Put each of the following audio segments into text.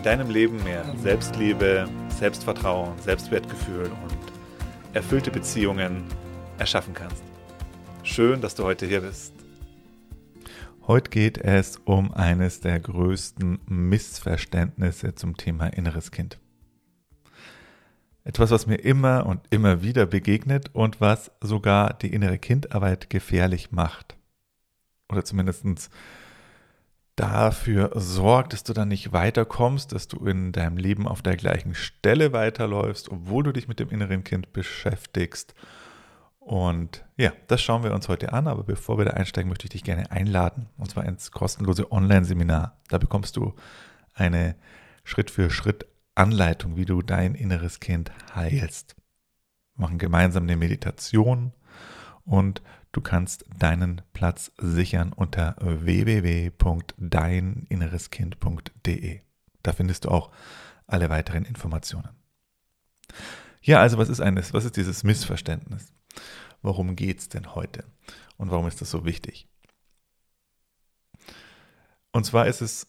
in deinem Leben mehr Selbstliebe, Selbstvertrauen, Selbstwertgefühl und erfüllte Beziehungen erschaffen kannst. Schön, dass du heute hier bist. Heute geht es um eines der größten Missverständnisse zum Thema inneres Kind. Etwas, was mir immer und immer wieder begegnet und was sogar die innere Kindarbeit gefährlich macht. Oder zumindest dafür sorgt, dass du dann nicht weiterkommst, dass du in deinem Leben auf der gleichen Stelle weiterläufst, obwohl du dich mit dem inneren Kind beschäftigst. Und ja, das schauen wir uns heute an. Aber bevor wir da einsteigen, möchte ich dich gerne einladen. Und zwar ins kostenlose Online-Seminar. Da bekommst du eine Schritt für Schritt Anleitung, wie du dein inneres Kind heilst. Wir machen gemeinsam eine Meditation und Du kannst deinen Platz sichern unter www.deininnereskind.de. Da findest du auch alle weiteren Informationen. Ja, also was ist eines, was ist dieses Missverständnis? Worum geht es denn heute? Und warum ist das so wichtig? Und zwar ist es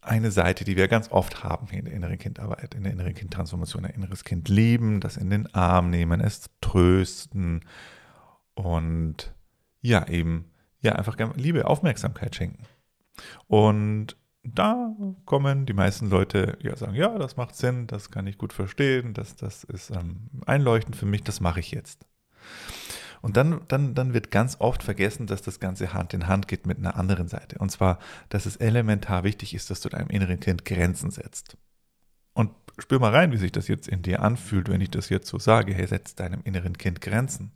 eine Seite, die wir ganz oft haben in der inneren Kindarbeit, in der inneren Kindtransformation, ein inneres Kind lieben, das in den Arm nehmen, es trösten, und ja, eben, ja, einfach Liebe, Aufmerksamkeit schenken. Und da kommen die meisten Leute, ja, sagen, ja, das macht Sinn, das kann ich gut verstehen, das, das ist ähm, einleuchtend für mich, das mache ich jetzt. Und dann, dann, dann wird ganz oft vergessen, dass das Ganze Hand in Hand geht mit einer anderen Seite. Und zwar, dass es elementar wichtig ist, dass du deinem inneren Kind Grenzen setzt. Und spür mal rein, wie sich das jetzt in dir anfühlt, wenn ich das jetzt so sage. Hey, setz deinem inneren Kind Grenzen.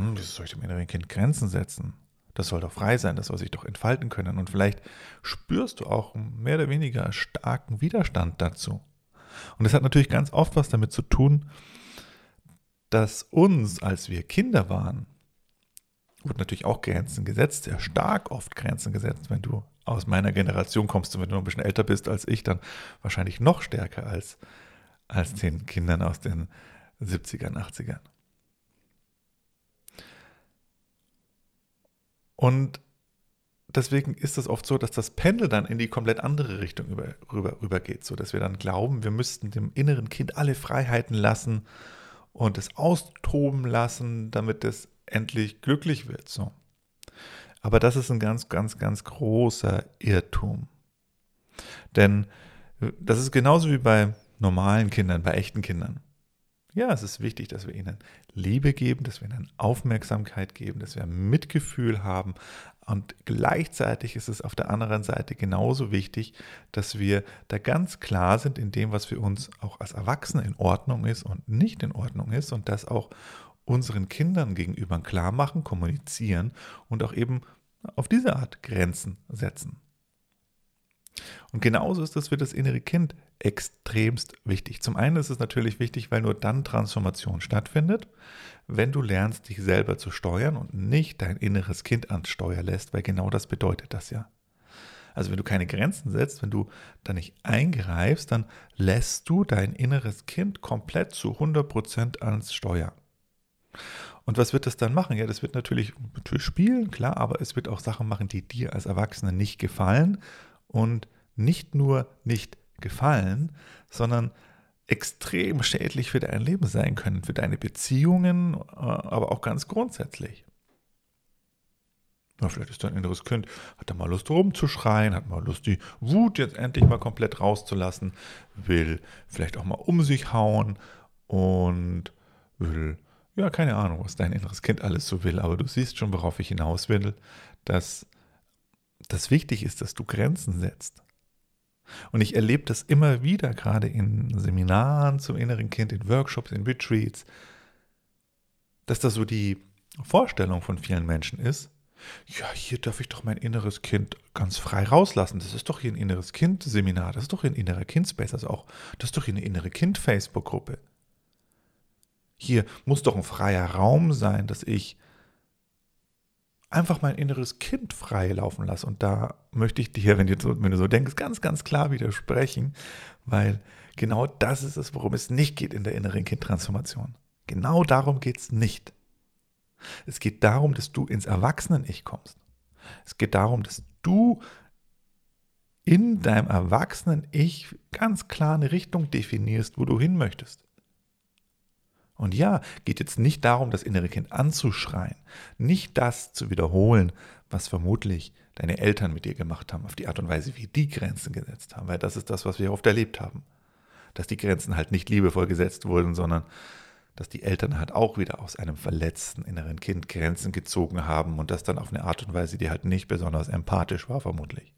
Hm, wieso soll ich dem inneren Kind Grenzen setzen? Das soll doch frei sein, das soll sich doch entfalten können. Und vielleicht spürst du auch mehr oder weniger starken Widerstand dazu. Und das hat natürlich ganz oft was damit zu tun, dass uns, als wir Kinder waren, wurden natürlich auch Grenzen gesetzt, sehr stark oft Grenzen gesetzt. Wenn du aus meiner Generation kommst und wenn du noch ein bisschen älter bist als ich, dann wahrscheinlich noch stärker als, als den Kindern aus den 70ern, 80ern. Und deswegen ist es oft so, dass das Pendel dann in die komplett andere Richtung über, rüber, rübergeht, so dass wir dann glauben, wir müssten dem inneren Kind alle Freiheiten lassen und es austoben lassen, damit es endlich glücklich wird. So. Aber das ist ein ganz, ganz, ganz großer Irrtum. Denn das ist genauso wie bei normalen Kindern, bei echten Kindern. Ja, es ist wichtig, dass wir ihnen Liebe geben, dass wir ihnen Aufmerksamkeit geben, dass wir Mitgefühl haben. Und gleichzeitig ist es auf der anderen Seite genauso wichtig, dass wir da ganz klar sind in dem, was für uns auch als Erwachsene in Ordnung ist und nicht in Ordnung ist und das auch unseren Kindern gegenüber klar machen, kommunizieren und auch eben auf diese Art Grenzen setzen. Und genauso ist das für das innere Kind extremst wichtig. Zum einen ist es natürlich wichtig, weil nur dann Transformation stattfindet, wenn du lernst, dich selber zu steuern und nicht dein inneres Kind ans Steuer lässt, weil genau das bedeutet das ja. Also wenn du keine Grenzen setzt, wenn du da nicht eingreifst, dann lässt du dein inneres Kind komplett zu 100% ans Steuer. Und was wird das dann machen? Ja, das wird natürlich, natürlich spielen, klar, aber es wird auch Sachen machen, die dir als Erwachsene nicht gefallen und nicht nur nicht gefallen, sondern extrem schädlich für dein Leben sein können, für deine Beziehungen, äh, aber auch ganz grundsätzlich. Ja, vielleicht ist dein inneres Kind, hat er mal Lust rumzuschreien, hat mal Lust, die Wut jetzt endlich mal komplett rauszulassen, will vielleicht auch mal um sich hauen und will, ja, keine Ahnung, was dein inneres Kind alles so will, aber du siehst schon, worauf ich hinaus will, dass das wichtig ist, dass du Grenzen setzt. Und ich erlebe das immer wieder, gerade in Seminaren zum inneren Kind, in Workshops, in Retreats, dass das so die Vorstellung von vielen Menschen ist, Ja, hier darf ich doch mein inneres Kind ganz frei rauslassen. Das ist doch hier ein inneres Kind-Seminar, das ist doch hier ein innerer Kind-Space, also auch, das ist doch hier eine innere Kind-Facebook-Gruppe. Hier muss doch ein freier Raum sein, dass ich einfach mein inneres Kind frei laufen lasse. Und da möchte ich dir, wenn du, wenn du so denkst, ganz, ganz klar widersprechen, weil genau das ist es, worum es nicht geht in der inneren Kindtransformation. Genau darum geht es nicht. Es geht darum, dass du ins Erwachsenen-Ich kommst. Es geht darum, dass du in deinem Erwachsenen-Ich ganz klar eine Richtung definierst, wo du hin möchtest. Und ja, geht jetzt nicht darum, das innere Kind anzuschreien, nicht das zu wiederholen, was vermutlich deine Eltern mit dir gemacht haben, auf die Art und Weise, wie die Grenzen gesetzt haben, weil das ist das, was wir oft erlebt haben. Dass die Grenzen halt nicht liebevoll gesetzt wurden, sondern dass die Eltern halt auch wieder aus einem verletzten inneren Kind Grenzen gezogen haben und das dann auf eine Art und Weise, die halt nicht besonders empathisch war, vermutlich.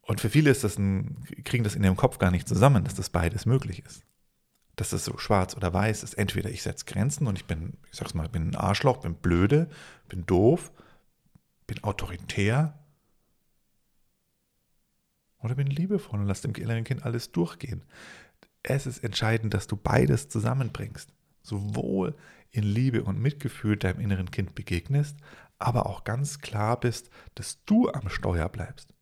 Und für viele ist das ein, kriegen das in ihrem Kopf gar nicht zusammen, dass das beides möglich ist dass es so schwarz oder weiß ist. Entweder ich setze Grenzen und ich bin, ich sag's mal, bin ein Arschloch, bin blöde, bin doof, bin autoritär. Oder bin liebevoll und lass dem inneren Kind alles durchgehen. Es ist entscheidend, dass du beides zusammenbringst. Sowohl in Liebe und Mitgefühl deinem inneren Kind begegnest, aber auch ganz klar bist, dass du am Steuer bleibst.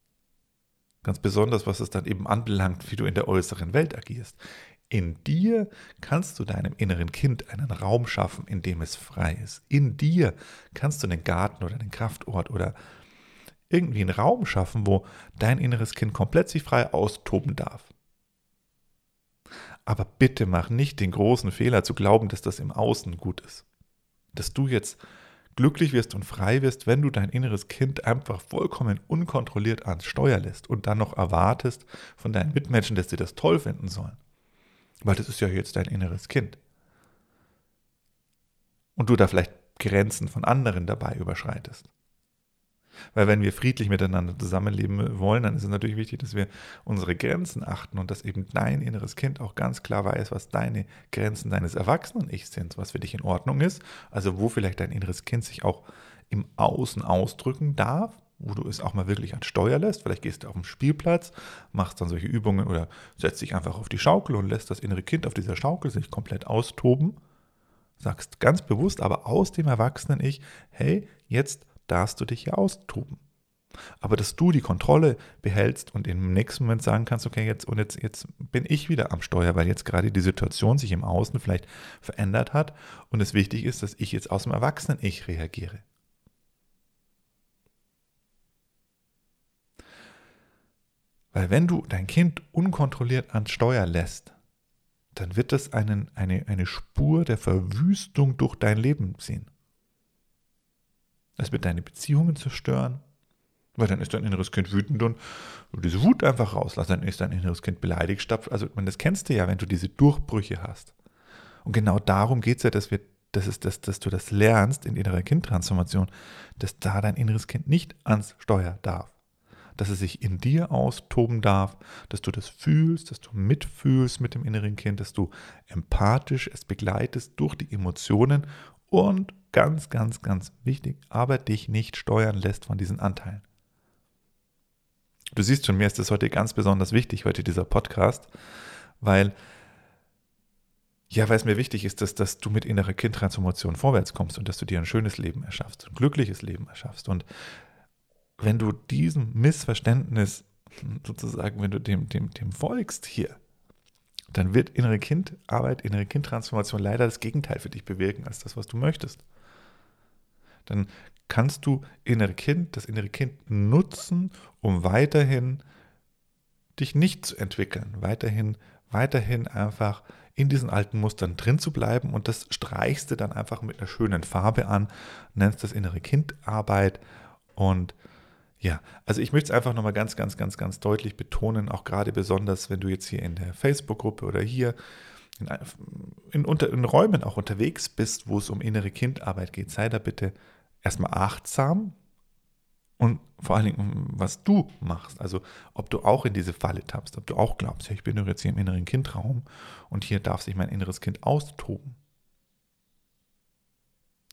Ganz besonders, was es dann eben anbelangt, wie du in der äußeren Welt agierst. In dir kannst du deinem inneren Kind einen Raum schaffen, in dem es frei ist. In dir kannst du einen Garten oder einen Kraftort oder irgendwie einen Raum schaffen, wo dein inneres Kind komplett sich frei austoben darf. Aber bitte mach nicht den großen Fehler zu glauben, dass das im Außen gut ist. Dass du jetzt glücklich wirst und frei wirst, wenn du dein inneres Kind einfach vollkommen unkontrolliert ans Steuer lässt und dann noch erwartest von deinen Mitmenschen, dass sie das toll finden sollen. Weil das ist ja jetzt dein inneres Kind. Und du da vielleicht Grenzen von anderen dabei überschreitest. Weil wenn wir friedlich miteinander zusammenleben wollen, dann ist es natürlich wichtig, dass wir unsere Grenzen achten und dass eben dein inneres Kind auch ganz klar weiß, was deine Grenzen deines Erwachsenen-Ichs sind, was für dich in Ordnung ist. Also wo vielleicht dein inneres Kind sich auch im Außen ausdrücken darf wo du es auch mal wirklich an Steuer lässt. Vielleicht gehst du auf den Spielplatz, machst dann solche Übungen oder setzt dich einfach auf die Schaukel und lässt das innere Kind auf dieser Schaukel sich komplett austoben. Sagst ganz bewusst, aber aus dem Erwachsenen-Ich, hey, jetzt darfst du dich hier austoben. Aber dass du die Kontrolle behältst und im nächsten Moment sagen kannst, okay, jetzt und jetzt, jetzt bin ich wieder am Steuer, weil jetzt gerade die Situation sich im Außen vielleicht verändert hat und es wichtig ist, dass ich jetzt aus dem Erwachsenen-Ich reagiere. Weil wenn du dein Kind unkontrolliert ans Steuer lässt, dann wird das einen, eine, eine Spur der Verwüstung durch dein Leben ziehen. Es wird deine Beziehungen zerstören, weil dann ist dein inneres Kind wütend und du diese Wut einfach rauslässt, dann ist dein inneres Kind beleidigt, stapft. Also, das kennst du ja, wenn du diese Durchbrüche hast. Und genau darum geht es ja, dass, wir, dass, es, dass, dass du das lernst in innerer Kindtransformation, dass da dein inneres Kind nicht ans Steuer darf dass es sich in dir austoben darf, dass du das fühlst, dass du mitfühlst mit dem inneren Kind, dass du empathisch es begleitest durch die Emotionen und ganz, ganz, ganz wichtig, aber dich nicht steuern lässt von diesen Anteilen. Du siehst schon, mir ist das heute ganz besonders wichtig, heute dieser Podcast, weil ja, weil es mir wichtig ist, dass, dass du mit innerer Kindtransformation vorwärts kommst und dass du dir ein schönes Leben erschaffst, ein glückliches Leben erschaffst. Und wenn du diesem Missverständnis sozusagen, wenn du dem, dem, dem folgst hier, dann wird innere Kindarbeit, innere Kindtransformation leider das Gegenteil für dich bewirken als das, was du möchtest. Dann kannst du innere Kind, das innere Kind nutzen, um weiterhin dich nicht zu entwickeln, weiterhin, weiterhin einfach in diesen alten Mustern drin zu bleiben und das streichst du dann einfach mit einer schönen Farbe an, nennst das innere Kindarbeit und ja, also ich möchte es einfach nochmal ganz, ganz, ganz, ganz deutlich betonen, auch gerade besonders, wenn du jetzt hier in der Facebook-Gruppe oder hier in, in, unter, in Räumen auch unterwegs bist, wo es um innere Kindarbeit geht, sei da bitte erstmal achtsam und vor allen Dingen, was du machst. Also, ob du auch in diese Falle tappst, ob du auch glaubst, ja, ich bin doch jetzt hier im inneren Kindraum und hier darf sich mein inneres Kind austoben.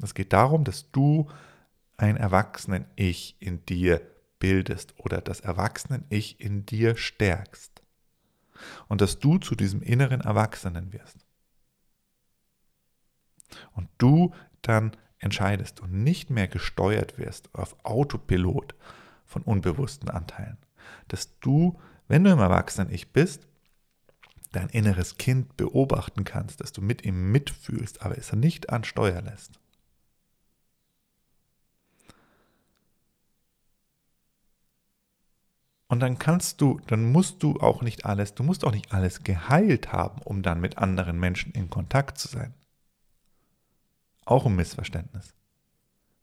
Es geht darum, dass du ein Erwachsenen-Ich in dir bildest oder das Erwachsenen-Ich in dir stärkst. Und dass du zu diesem inneren Erwachsenen wirst. Und du dann entscheidest und nicht mehr gesteuert wirst auf Autopilot von unbewussten Anteilen. Dass du, wenn du im Erwachsenen-Ich bist, dein inneres Kind beobachten kannst, dass du mit ihm mitfühlst, aber es nicht an Steuer lässt. Und dann kannst du, dann musst du auch nicht alles, du musst auch nicht alles geheilt haben, um dann mit anderen Menschen in Kontakt zu sein. Auch ein Missverständnis.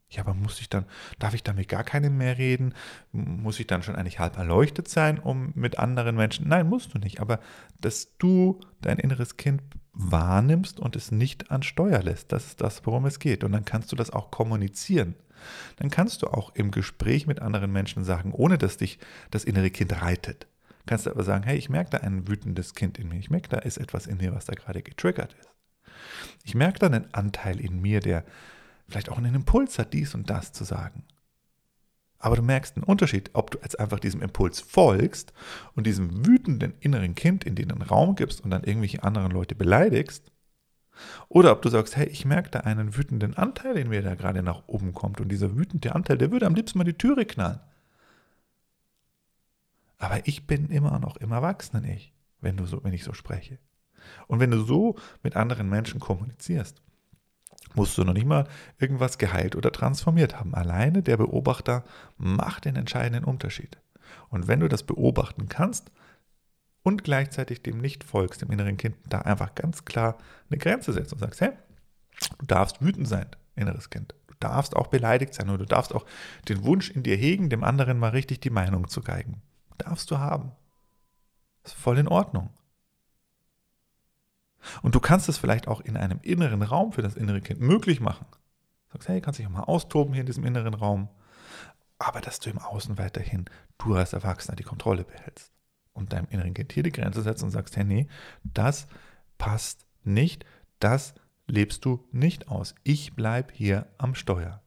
Ja, aber muss ich dann, darf ich damit gar keinem mehr reden? Muss ich dann schon eigentlich halb erleuchtet sein, um mit anderen Menschen? Nein, musst du nicht. Aber dass du dein inneres Kind wahrnimmst und es nicht an Steuer lässt, das ist das, worum es geht. Und dann kannst du das auch kommunizieren. Dann kannst du auch im Gespräch mit anderen Menschen sagen, ohne dass dich das innere Kind reitet. Kannst du aber sagen, hey, ich merke da ein wütendes Kind in mir. Ich merke, da ist etwas in mir, was da gerade getriggert ist. Ich merke da einen Anteil in mir, der vielleicht auch einen Impuls hat, dies und das zu sagen. Aber du merkst einen Unterschied, ob du jetzt einfach diesem Impuls folgst und diesem wütenden inneren Kind in den Raum gibst und dann irgendwelche anderen Leute beleidigst, oder ob du sagst, hey, ich merke da einen wütenden Anteil in mir, der gerade nach oben kommt und dieser wütende Anteil, der würde am liebsten mal die Türe knallen. Aber ich bin immer noch im Erwachsenen-Ich, wenn, so, wenn ich so spreche. Und wenn du so mit anderen Menschen kommunizierst, musst du noch nicht mal irgendwas geheilt oder transformiert haben. Alleine der Beobachter macht den entscheidenden Unterschied. Und wenn du das beobachten kannst und gleichzeitig dem nicht folgst, dem inneren Kind, da einfach ganz klar eine Grenze setzt und sagst, hey, du darfst wütend sein, inneres Kind. Du darfst auch beleidigt sein oder du darfst auch den Wunsch in dir hegen, dem anderen mal richtig die Meinung zu geigen. Darfst du haben. Ist voll in Ordnung. Und du kannst es vielleicht auch in einem inneren Raum für das innere Kind möglich machen. Du sagst, hey, kannst dich auch mal austoben hier in diesem inneren Raum. Aber dass du im Außen weiterhin, du als Erwachsener, die Kontrolle behältst. Und deinem inneren Kind hier die Grenze setzt und sagst, hey, nee, das passt nicht, das lebst du nicht aus. Ich bleibe hier am Steuer.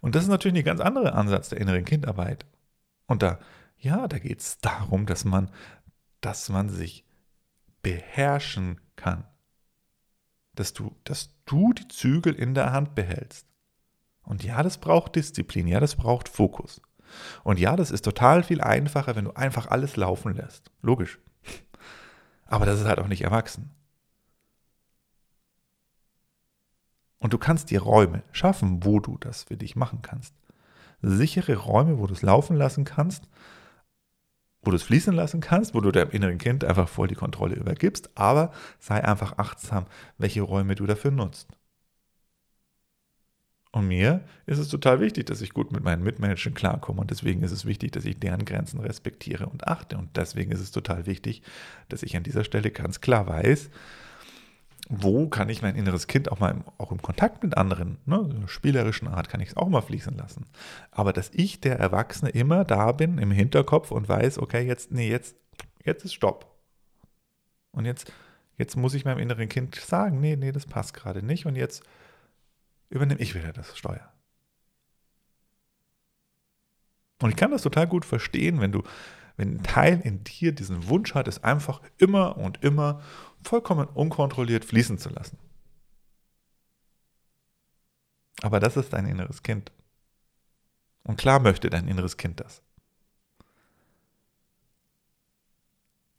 Und das ist natürlich ein ganz anderer Ansatz der inneren Kindarbeit. Und da ja, da geht es darum, dass man, dass man sich beherrschen kann. Dass du, dass du die Zügel in der Hand behältst. Und ja, das braucht Disziplin, ja, das braucht Fokus. Und ja, das ist total viel einfacher, wenn du einfach alles laufen lässt. Logisch. Aber das ist halt auch nicht erwachsen. Und du kannst dir Räume schaffen, wo du das für dich machen kannst. Sichere Räume, wo du es laufen lassen kannst, wo du es fließen lassen kannst, wo du deinem inneren Kind einfach voll die Kontrolle übergibst, aber sei einfach achtsam, welche Räume du dafür nutzt. Und mir ist es total wichtig, dass ich gut mit meinen Mitmenschen klarkomme und deswegen ist es wichtig, dass ich deren Grenzen respektiere und achte und deswegen ist es total wichtig, dass ich an dieser Stelle ganz klar weiß, wo kann ich mein inneres Kind auch mal im, auch im Kontakt mit anderen, ne, spielerischen Art kann ich es auch mal fließen lassen. Aber dass ich, der Erwachsene, immer da bin im Hinterkopf und weiß, okay, jetzt, nee, jetzt, jetzt ist Stopp. Und jetzt, jetzt muss ich meinem inneren Kind sagen, nee, nee, das passt gerade nicht und jetzt übernehme ich wieder das Steuer. Und ich kann das total gut verstehen, wenn du, wenn ein Teil in dir diesen Wunsch hat, es einfach immer und immer vollkommen unkontrolliert fließen zu lassen. Aber das ist dein inneres Kind. Und klar möchte dein inneres Kind das.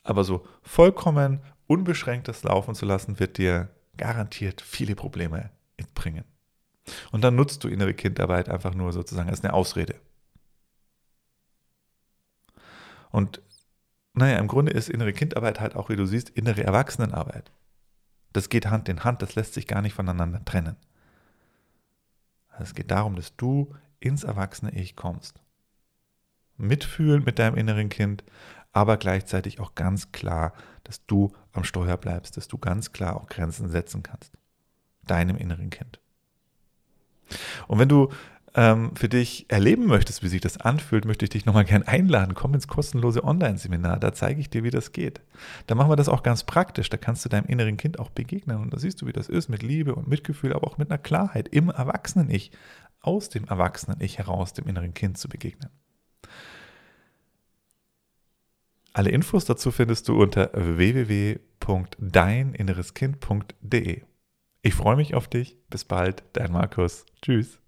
Aber so vollkommen unbeschränktes Laufen zu lassen, wird dir garantiert viele Probleme bringen. Und dann nutzt du innere Kindarbeit einfach nur sozusagen als eine Ausrede. Und naja, im Grunde ist innere Kindarbeit halt auch, wie du siehst, innere Erwachsenenarbeit. Das geht Hand in Hand, das lässt sich gar nicht voneinander trennen. Es geht darum, dass du ins erwachsene Ich kommst. Mitfühlen mit deinem inneren Kind, aber gleichzeitig auch ganz klar, dass du am Steuer bleibst, dass du ganz klar auch Grenzen setzen kannst. Deinem inneren Kind. Und wenn du ähm, für dich erleben möchtest, wie sich das anfühlt, möchte ich dich nochmal gern einladen. Komm ins kostenlose Online-Seminar, da zeige ich dir, wie das geht. Da machen wir das auch ganz praktisch, da kannst du deinem inneren Kind auch begegnen und da siehst du, wie das ist, mit Liebe und Mitgefühl, aber auch mit einer Klarheit im Erwachsenen-Ich, aus dem Erwachsenen-Ich heraus dem inneren Kind zu begegnen. Alle Infos dazu findest du unter www.deininnereskind.de. Ich freue mich auf dich. Bis bald, dein Markus. Tschüss.